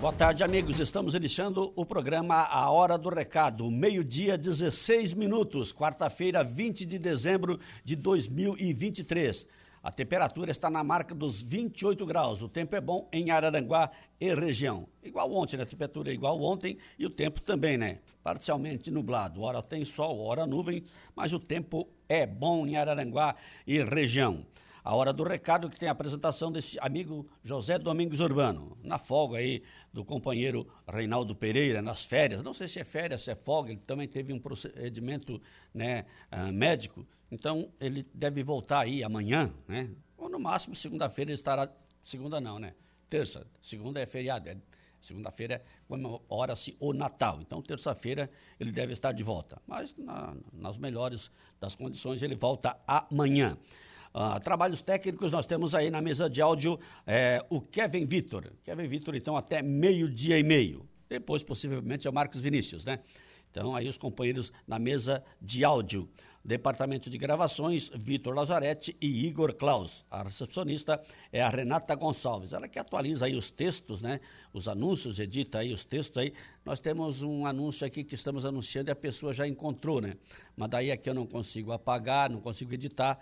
Boa tarde, amigos. Estamos iniciando o programa A Hora do Recado, meio-dia, 16 minutos, quarta-feira, 20 de dezembro de 2023. A temperatura está na marca dos 28 graus. O tempo é bom em Araranguá e região. Igual ontem, né? A temperatura é igual ontem e o tempo também, né? Parcialmente nublado. Hora tem sol, hora nuvem, mas o tempo é bom em Araranguá e região. A hora do recado que tem a apresentação desse amigo José Domingos Urbano, na folga aí do companheiro Reinaldo Pereira, nas férias. Não sei se é férias, se é folga, ele também teve um procedimento né, uh, médico, então ele deve voltar aí amanhã, né? Ou no máximo segunda-feira ele estará. Segunda não, né? Terça. Segunda é feriado, é Segunda-feira comemora-se o Natal. Então, terça-feira, ele deve estar de volta. Mas, na, nas melhores das condições, ele volta amanhã. Uh, trabalhos técnicos, nós temos aí na mesa de áudio é, o Kevin Vitor. Kevin Vitor, então, até meio-dia e meio. Depois, possivelmente, é o Marcos Vinícius, né? Então, aí os companheiros na mesa de áudio. Departamento de Gravações, Vitor Lazarete e Igor Klaus. A recepcionista é a Renata Gonçalves. Ela que atualiza aí os textos, né? Os anúncios, edita aí os textos aí. Nós temos um anúncio aqui que estamos anunciando e a pessoa já encontrou, né? Mas daí aqui eu não consigo apagar, não consigo editar.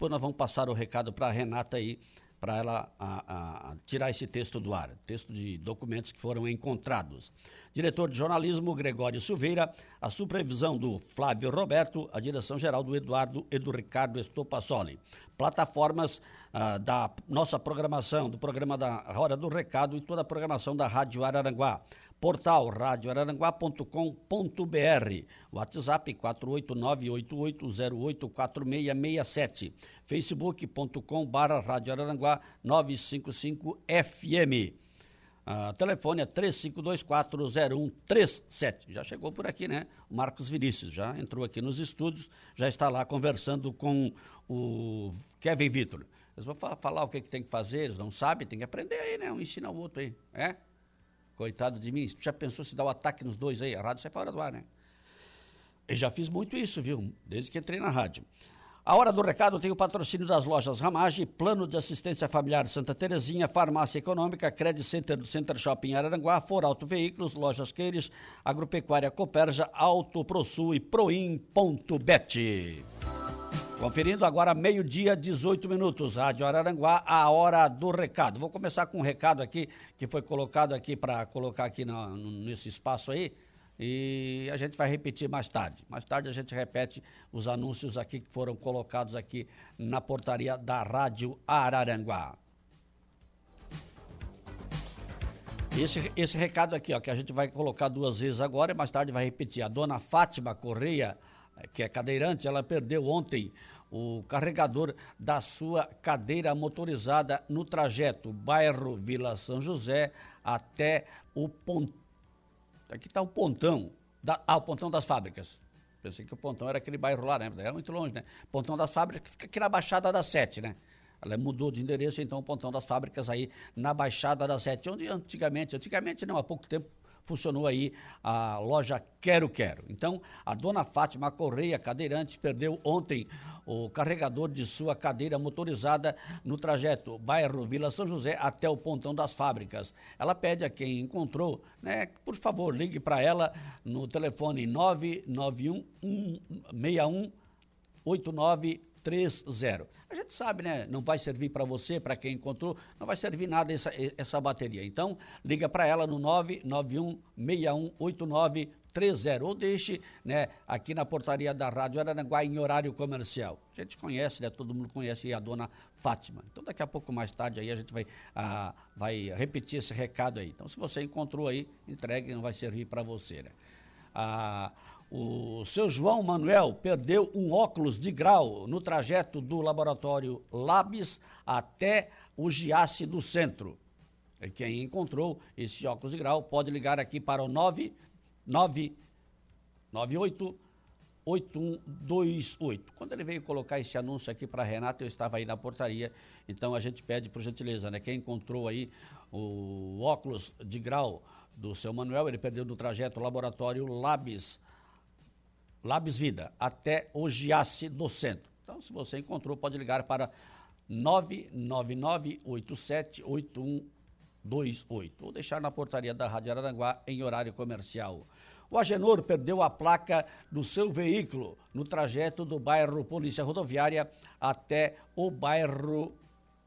Depois nós vamos passar o recado para a Renata aí para ela a, a, tirar esse texto do ar, texto de documentos que foram encontrados. Diretor de jornalismo, Gregório Silveira, a supervisão do Flávio Roberto, a direção geral do Eduardo Edu Ricardo Estopassoli. Plataformas ah, da nossa programação, do programa da Hora do Recado e toda a programação da Rádio Araranguá. Portal radioararanguá.com.br. WhatsApp 48988084667. Facebook.com barra Rádio Araranguá 955 FM. Uh, telefone é 35240137. Já chegou por aqui, né? Marcos Vinícius já entrou aqui nos estúdios, já está lá conversando com o Kevin Vitor. Eles vão falar o que, que tem que fazer, eles não sabem, tem que aprender aí, né? Um ensina o outro aí, é? Coitado de mim. Já pensou se dá o um ataque nos dois aí? A rádio sai fora do ar, né? Eu já fiz muito isso, viu? Desde que entrei na rádio. A hora do recado tem o patrocínio das lojas Ramage, Plano de Assistência Familiar Santa Terezinha, Farmácia Econômica, Credit Center do Center Shopping Araranguá, For Auto Veículos, Lojas Queires, Agropecuária Coperja, Auto ProSul e Proim.bet. Conferindo agora meio-dia, 18 minutos, Rádio Araranguá, a hora do recado. Vou começar com um recado aqui que foi colocado aqui para colocar aqui no, nesse espaço aí. E a gente vai repetir mais tarde. Mais tarde a gente repete os anúncios aqui que foram colocados aqui na portaria da Rádio Araranguá. Esse, esse recado aqui, ó, que a gente vai colocar duas vezes agora, e mais tarde vai repetir. A dona Fátima Correia que é cadeirante, ela perdeu ontem o carregador da sua cadeira motorizada no trajeto bairro Vila São José até o pontão. Aqui está o pontão, da, ah, o pontão das fábricas. Pensei que o pontão era aquele bairro lá, né? Era muito longe, né? Pontão das fábricas fica aqui na Baixada da Sete, né? Ela mudou de endereço, então o pontão das fábricas aí na Baixada da Sete, onde antigamente, antigamente não, há pouco tempo, funcionou aí a loja Quero Quero. Então, a dona Fátima Correia, cadeirante, perdeu ontem o carregador de sua cadeira motorizada no trajeto bairro Vila São José até o pontão das fábricas. Ela pede a quem encontrou, né, por favor, ligue para ela no telefone 991 161 89 30. A gente sabe, né? Não vai servir para você, para quem encontrou, não vai servir nada essa, essa bateria. Então, liga para ela no 991618930 ou deixe, né, aqui na portaria da Rádio Araranguá em horário comercial. A gente conhece, né? Todo mundo conhece a dona Fátima. Então, daqui a pouco mais tarde aí a gente vai, ah, vai repetir esse recado aí. Então, se você encontrou aí, entregue, não vai servir para você, né? Ah, o seu João Manuel perdeu um óculos de grau no trajeto do laboratório Labs até o Giasse do Centro. Quem encontrou esse óculos de grau pode ligar aqui para o 998 8128. Quando ele veio colocar esse anúncio aqui para Renata, eu estava aí na portaria, então a gente pede por gentileza, né? Quem encontrou aí o óculos de grau do seu Manuel, ele perdeu no trajeto laboratório Labs, Labs Vida, até o Giasse do Centro. Então, se você encontrou, pode ligar para 999878128 ou deixar na portaria da Rádio Araranguá em horário comercial. O Agenor perdeu a placa do seu veículo no trajeto do bairro Polícia Rodoviária até o bairro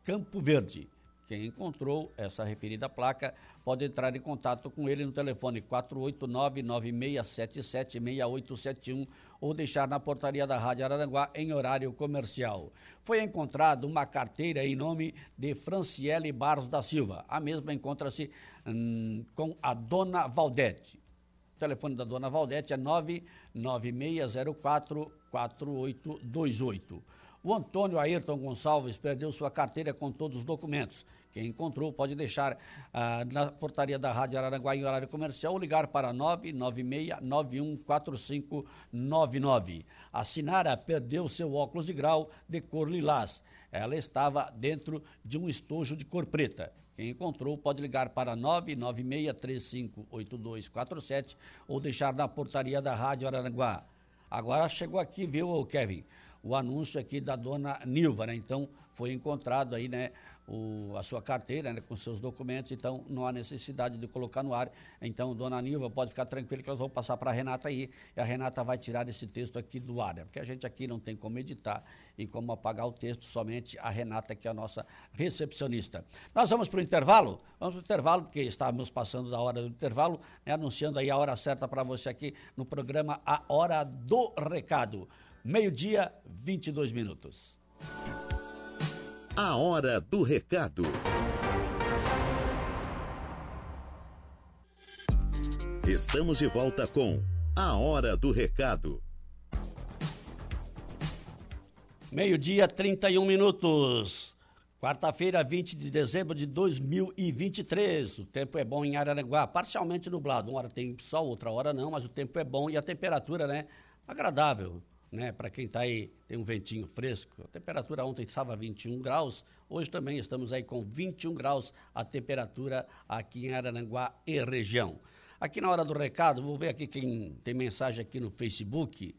Campo Verde. Quem encontrou essa referida placa pode entrar em contato com ele no telefone 489-9677-6871 ou deixar na portaria da Rádio Araranguá em horário comercial. Foi encontrada uma carteira em nome de Franciele Barros da Silva. A mesma encontra-se hum, com a dona Valdete. O telefone da dona Valdete é 99604 4828. O Antônio Ayrton Gonçalves perdeu sua carteira com todos os documentos. Quem encontrou pode deixar ah, na portaria da Rádio Araranguá em horário comercial ou ligar para 996-914599. A Sinara perdeu seu óculos de grau de cor lilás. Ela estava dentro de um estojo de cor preta. Quem encontrou pode ligar para 996358247 ou deixar na portaria da Rádio Araranguá. Agora chegou aqui, viu, Kevin? O anúncio aqui da dona Nilva, né? Então foi encontrado aí, né? o, a sua carteira né, com seus documentos, então não há necessidade de colocar no ar. Então, dona Nilva, pode ficar tranquila que nós vamos passar para a Renata aí, e a Renata vai tirar esse texto aqui do ar, né, porque a gente aqui não tem como editar e como apagar o texto, somente a Renata, que é a nossa recepcionista. Nós vamos para o intervalo? Vamos para o intervalo, porque estávamos passando da hora do intervalo, né, anunciando aí a hora certa para você aqui no programa A Hora do Recado. Meio-dia, 22 minutos. A hora do recado. Estamos de volta com A Hora do Recado. Meio-dia, 31 minutos. Quarta-feira, 20 de dezembro de 2023. O tempo é bom em Araranguá, parcialmente nublado. Uma hora tem sol, outra hora não, mas o tempo é bom e a temperatura, né? Agradável né? Para quem está aí, tem um ventinho fresco. A temperatura ontem estava 21 graus, hoje também estamos aí com 21 graus a temperatura aqui em Arananguá e região. Aqui na hora do recado, vou ver aqui quem tem mensagem aqui no Facebook.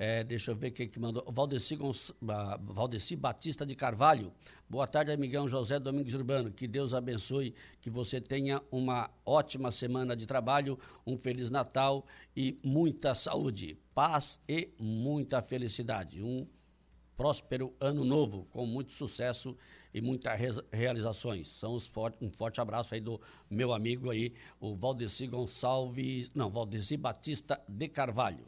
É, deixa eu ver quem que mandou. Valdeci, Gonç... Valdeci Batista de Carvalho. Boa tarde, amigão José Domingos Urbano. Que Deus abençoe, que você tenha uma ótima semana de trabalho, um Feliz Natal e muita saúde, paz e muita felicidade. Um próspero ano novo, com muito sucesso e muitas realizações. São forte, um forte abraço aí do meu amigo aí, o Valdeci Gonçalves, não, Valdeci Batista de Carvalho.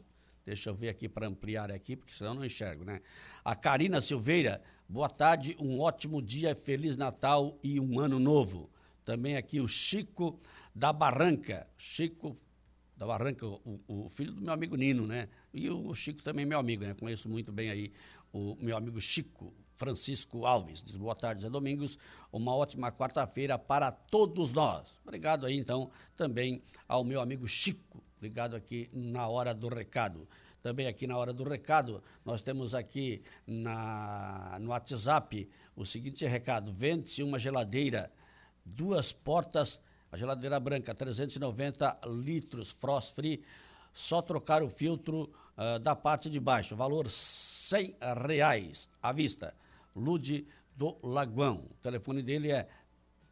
Deixa eu ver aqui para ampliar aqui, porque senão não enxergo, né? A Karina Silveira, boa tarde, um ótimo dia, Feliz Natal e um ano novo. Também aqui o Chico da Barranca. Chico da Barranca, o, o, filho do meu amigo Nino, né? E o Chico também é meu amigo, né? Conheço muito bem aí o meu amigo Chico Francisco Alves. Diz boa tarde, Zé Domingos. Uma ótima quarta-feira para todos nós. Obrigado aí, então, também ao meu amigo Chico ligado aqui na hora do recado. Também aqui na hora do recado, nós temos aqui na, no WhatsApp o seguinte recado: vende-se uma geladeira, duas portas, a geladeira branca, 390 litros, frost free, só trocar o filtro uh, da parte de baixo, valor 100 reais à vista. Lude do Lagoão. O telefone dele é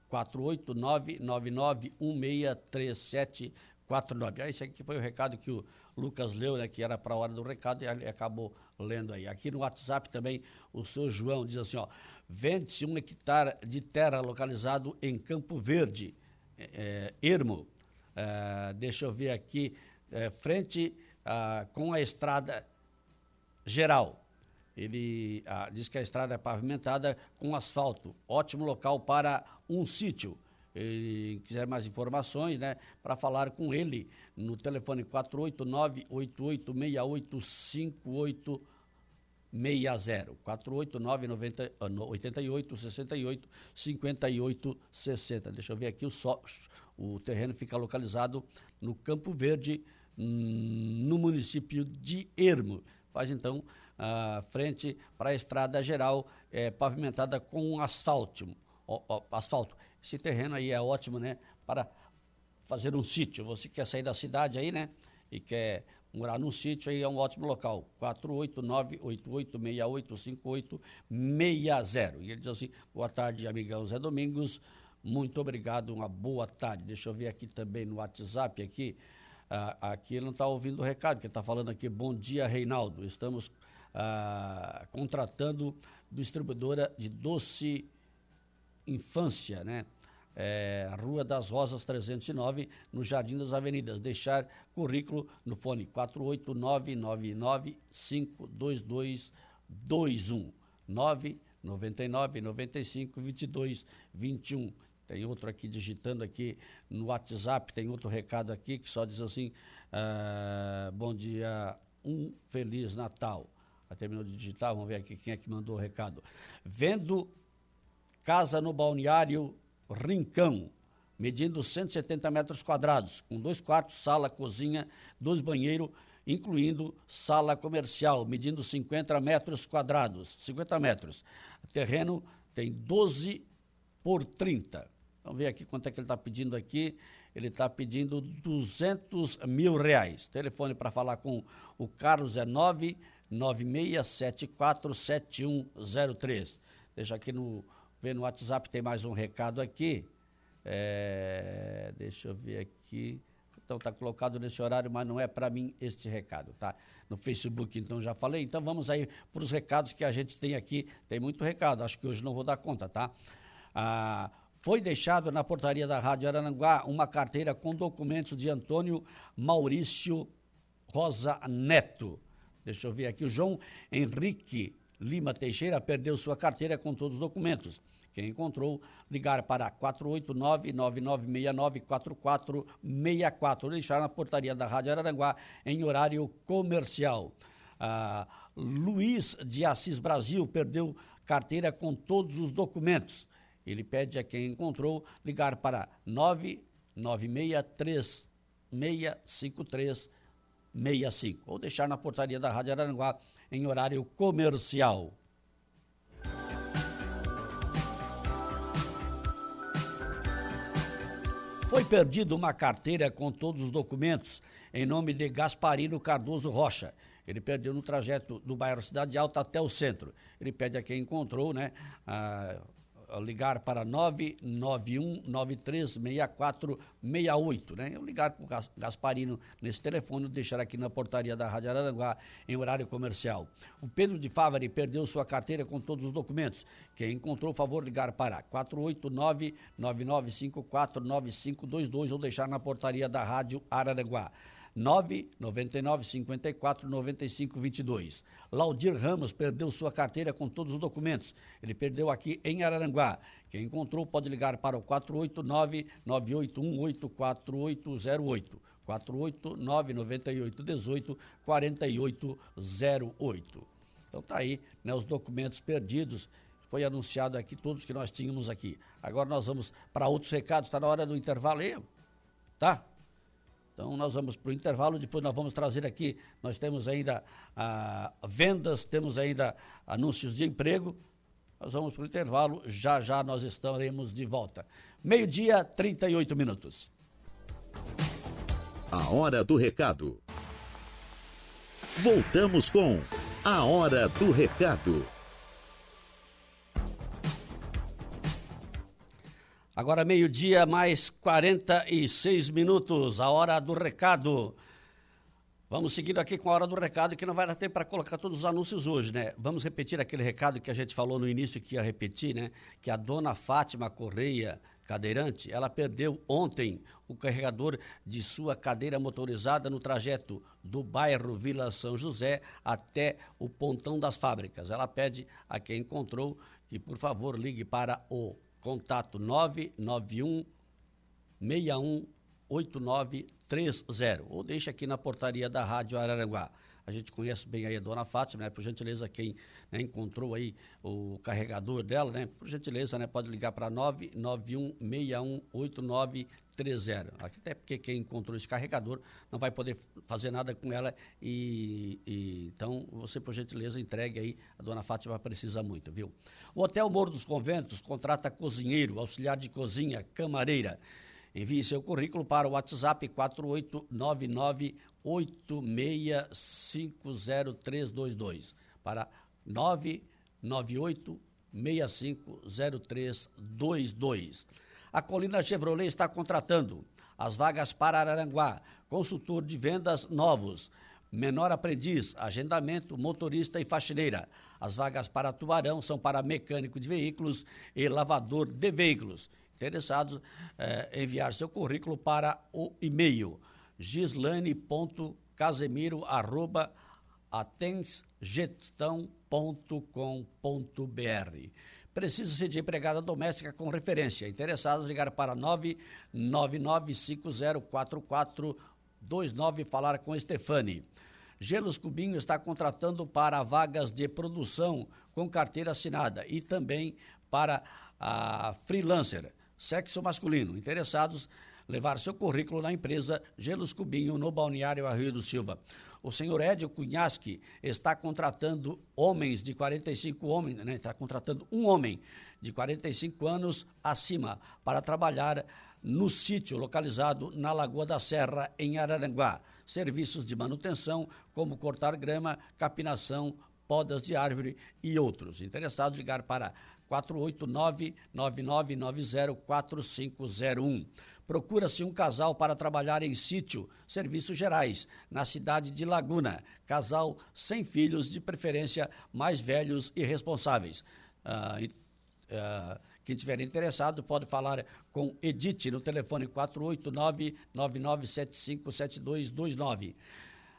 489 991637 49. Ah, esse aqui foi o recado que o Lucas leu, né, que era para a hora do recado, e ele acabou lendo aí. Aqui no WhatsApp também, o seu João diz assim, ó, vende-se um hectare de terra localizado em Campo Verde, é, é Ermo. É, deixa eu ver aqui, é, frente a, com a estrada geral. Ele a, diz que a estrada é pavimentada com asfalto. Ótimo local para um sítio e quiser mais informações, né, para falar com ele no telefone 489 8868 5860 489 88 68 58 60. Deixa eu ver aqui o só o terreno fica localizado no Campo Verde, hum, no município de Ermo. faz então frente para a estrada geral é, pavimentada com asfalto. Ó, ó, asfalto. Esse terreno aí é ótimo, né? Para fazer um sítio. Você quer sair da cidade aí, né? E quer morar num sítio aí é um ótimo local. 489-8868-5860. E ele diz assim: boa tarde, amigão Zé Domingos. Muito obrigado, uma boa tarde. Deixa eu ver aqui também no WhatsApp aqui. Ah, aqui ele não está ouvindo o recado, que está falando aqui, bom dia, Reinaldo. Estamos ah, contratando distribuidora de doce infância, né? É, Rua das Rosas 309, no Jardim das Avenidas. Deixar currículo no fone 489952221 999 95 22 21. Tem outro aqui digitando aqui no WhatsApp, tem outro recado aqui que só diz assim: ah, bom dia, um feliz Natal. Já terminou de digitar, vamos ver aqui quem é que mandou o recado. Vendo casa no balneário Rincão, medindo 170 metros quadrados, com dois quartos, sala, cozinha, dois banheiros, incluindo sala comercial, medindo 50 metros quadrados. 50 metros. O terreno tem 12 por 30. Vamos ver aqui quanto é que ele está pedindo aqui. Ele está pedindo 200 mil reais. Telefone para falar com o Carlos é 9 96747103. Deixa aqui no, ver no WhatsApp, tem mais um recado aqui. É, deixa eu ver aqui. Então está colocado nesse horário, mas não é para mim este recado, tá? No Facebook, então já falei. Então vamos aí para os recados que a gente tem aqui. Tem muito recado, acho que hoje não vou dar conta, tá? Ah, foi deixado na portaria da Rádio Arananguá uma carteira com documentos de Antônio Maurício Rosa Neto. Deixa eu ver aqui, o João Henrique Lima Teixeira perdeu sua carteira com todos os documentos. Quem encontrou, ligar para 489-9969-4464 ou deixar na portaria da Rádio Araranguá em horário comercial. Ah, Luiz de Assis Brasil perdeu carteira com todos os documentos. Ele pede a quem encontrou ligar para 9963653 65 ou deixar na portaria da Rádio Aranguá em horário comercial. Foi perdida uma carteira com todos os documentos em nome de Gasparino Cardoso Rocha. Ele perdeu no trajeto do bairro Cidade Alta até o centro. Ele pede a quem encontrou, né, a ligar para 991936468, né? Eu ligar para o Gasparino nesse telefone, deixar aqui na portaria da Rádio Araranguá em horário comercial. O Pedro de Favari perdeu sua carteira com todos os documentos. Quem encontrou, favor ligar para 489-9954-9522 ou deixar na portaria da Rádio Araranguá. 999 54 95 22. Laudir Ramos perdeu sua carteira com todos os documentos. Ele perdeu aqui em Araranguá. Quem encontrou pode ligar para o 489 9818 4808. 489 9818 4808. Então tá aí, né, os documentos perdidos. Foi anunciado aqui todos que nós tínhamos aqui. Agora nós vamos para outros recados. Está na hora do intervalo aí, tá? Então nós vamos para o intervalo, depois nós vamos trazer aqui, nós temos ainda ah, vendas, temos ainda anúncios de emprego. Nós vamos para o intervalo, já já nós estaremos de volta. Meio-dia, 38 minutos. A hora do recado. Voltamos com a hora do recado. Agora meio-dia, mais 46 minutos, a hora do recado. Vamos seguindo aqui com a hora do recado, que não vai dar tempo para colocar todos os anúncios hoje, né? Vamos repetir aquele recado que a gente falou no início que ia repetir, né? Que a dona Fátima Correia, cadeirante, ela perdeu ontem o carregador de sua cadeira motorizada no trajeto do bairro Vila São José até o pontão das fábricas. Ela pede a quem encontrou que, por favor, ligue para o Contato 991 61 8930 ou deixa aqui na portaria da Rádio Araranguá. a gente conhece bem aí a dona Fátima, né? Por gentileza, quem né, encontrou aí o carregador dela, né? Por gentileza, né? Pode ligar para 991618930. Até porque quem encontrou esse carregador não vai poder fazer nada com ela e, e então você, por gentileza, entregue aí. A dona Fátima precisa muito, viu? O Hotel Morro dos Conventos contrata cozinheiro, auxiliar de cozinha, camareira. Envie seu currículo para o WhatsApp 48998650322 para 998650322. A Colina Chevrolet está contratando as vagas para Araranguá, consultor de vendas novos, menor aprendiz, agendamento, motorista e faxineira. As vagas para Tubarão são para mecânico de veículos e lavador de veículos interessados, eh, enviar seu currículo para o e-mail gislane.casemiro.atensgestão.com.br Precisa-se de empregada doméstica com referência. Interessados, ligar para 999504429 falar com Stefani. Gelos Cubinho está contratando para vagas de produção com carteira assinada e também para a freelancer sexo masculino. Interessados, levar seu currículo na empresa Gelos Cubinho, no Balneário Rio do Silva. O senhor Edio Cunhasque está contratando homens de 45 homens, né? Está contratando um homem de 45 anos acima para trabalhar no sítio localizado na Lagoa da Serra, em Araranguá. Serviços de manutenção, como cortar grama, capinação, podas de árvore e outros. Interessados, ligar para 489-9990-4501. Procura-se um casal para trabalhar em sítio, serviços gerais, na cidade de Laguna. Casal sem filhos, de preferência mais velhos e responsáveis. Ah, ah, quem estiver interessado pode falar com Edith no telefone 489-9975-7229.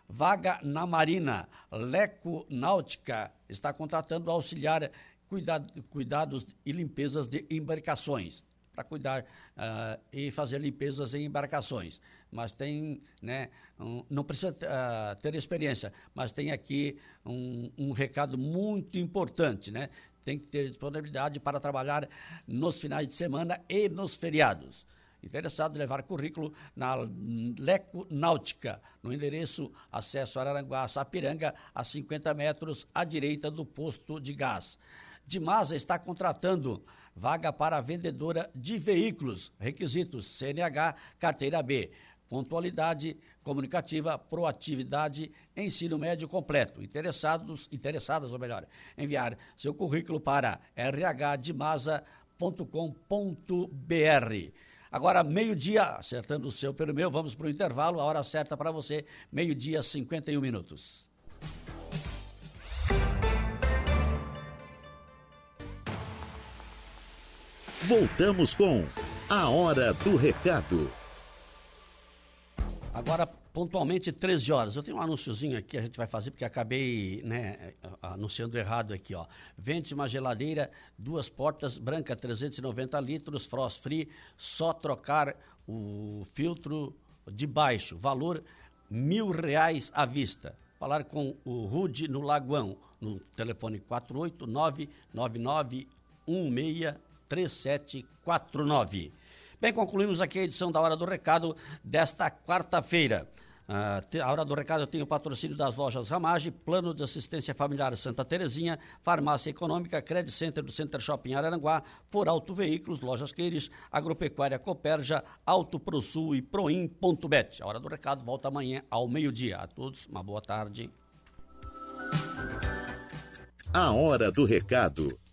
Vaga na Marina, Leco Náutica está contratando auxiliar cuidado, cuidados e limpezas de embarcações para cuidar uh, e fazer limpezas em embarcações. Mas tem, né, um, não precisa uh, ter experiência, mas tem aqui um, um, recado muito importante, né? Tem que ter disponibilidade para trabalhar nos finais de semana e nos feriados. Interessado em levar currículo na Leco Náutica, no endereço acesso Araranguá, Sapiranga, a 50 metros à direita do posto de gás. Dimasa está contratando vaga para vendedora de veículos. Requisitos: CNH, carteira B. Pontualidade comunicativa, proatividade, ensino médio completo. Interessados, interessadas, ou melhor, enviar seu currículo para rhdimasa.com.br. Agora, meio-dia, acertando o seu pelo meu, vamos para o intervalo, a hora certa para você, meio-dia, 51 minutos. Voltamos com A Hora do Recado. Agora, pontualmente, 13 horas. Eu tenho um anúnciozinho aqui, a gente vai fazer, porque acabei né, anunciando errado aqui. ó. Vende uma geladeira, duas portas, branca, 390 litros, frost free, só trocar o filtro de baixo. Valor mil reais à vista. Falar com o Rude no Lagoão, no telefone 489 9916 3749. Bem, concluímos aqui a edição da Hora do Recado desta quarta-feira. Uh, a Hora do Recado tem o patrocínio das lojas Ramage, Plano de Assistência Familiar Santa Terezinha, Farmácia Econômica, Credit Center do Center Shopping Araranguá, For Auto Veículos, Lojas Queires, Agropecuária Coperja, Auto ProSul e Proim.bet. A Hora do Recado volta amanhã ao meio-dia. A todos, uma boa tarde. A Hora do Recado